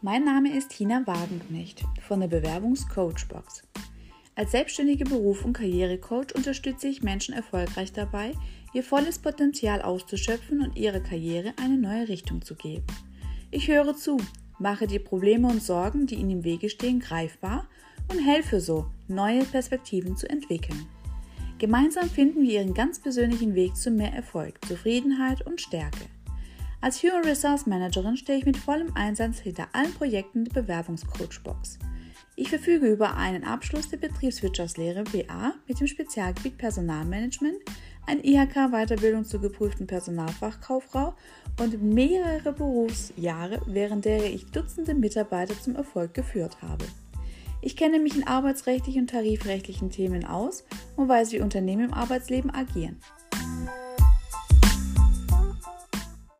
Mein Name ist Tina Wagenknecht von der Bewerbungscoachbox. Als selbstständige Beruf- und Karrierecoach unterstütze ich Menschen erfolgreich dabei, ihr volles Potenzial auszuschöpfen und ihrer Karriere eine neue Richtung zu geben. Ich höre zu, mache die Probleme und Sorgen, die ihnen im Wege stehen, greifbar und helfe so, neue Perspektiven zu entwickeln. Gemeinsam finden wir ihren ganz persönlichen Weg zu mehr Erfolg, Zufriedenheit und Stärke. Als Human Resource Managerin stehe ich mit vollem Einsatz hinter allen Projekten der Bewerbungscoachbox. Ich verfüge über einen Abschluss der Betriebswirtschaftslehre BA mit dem Spezialgebiet Personalmanagement, ein IHK-Weiterbildung zur geprüften Personalfachkauffrau und mehrere Berufsjahre, während der ich Dutzende Mitarbeiter zum Erfolg geführt habe. Ich kenne mich in arbeitsrechtlichen und tarifrechtlichen Themen aus und weiß, wie Unternehmen im Arbeitsleben agieren.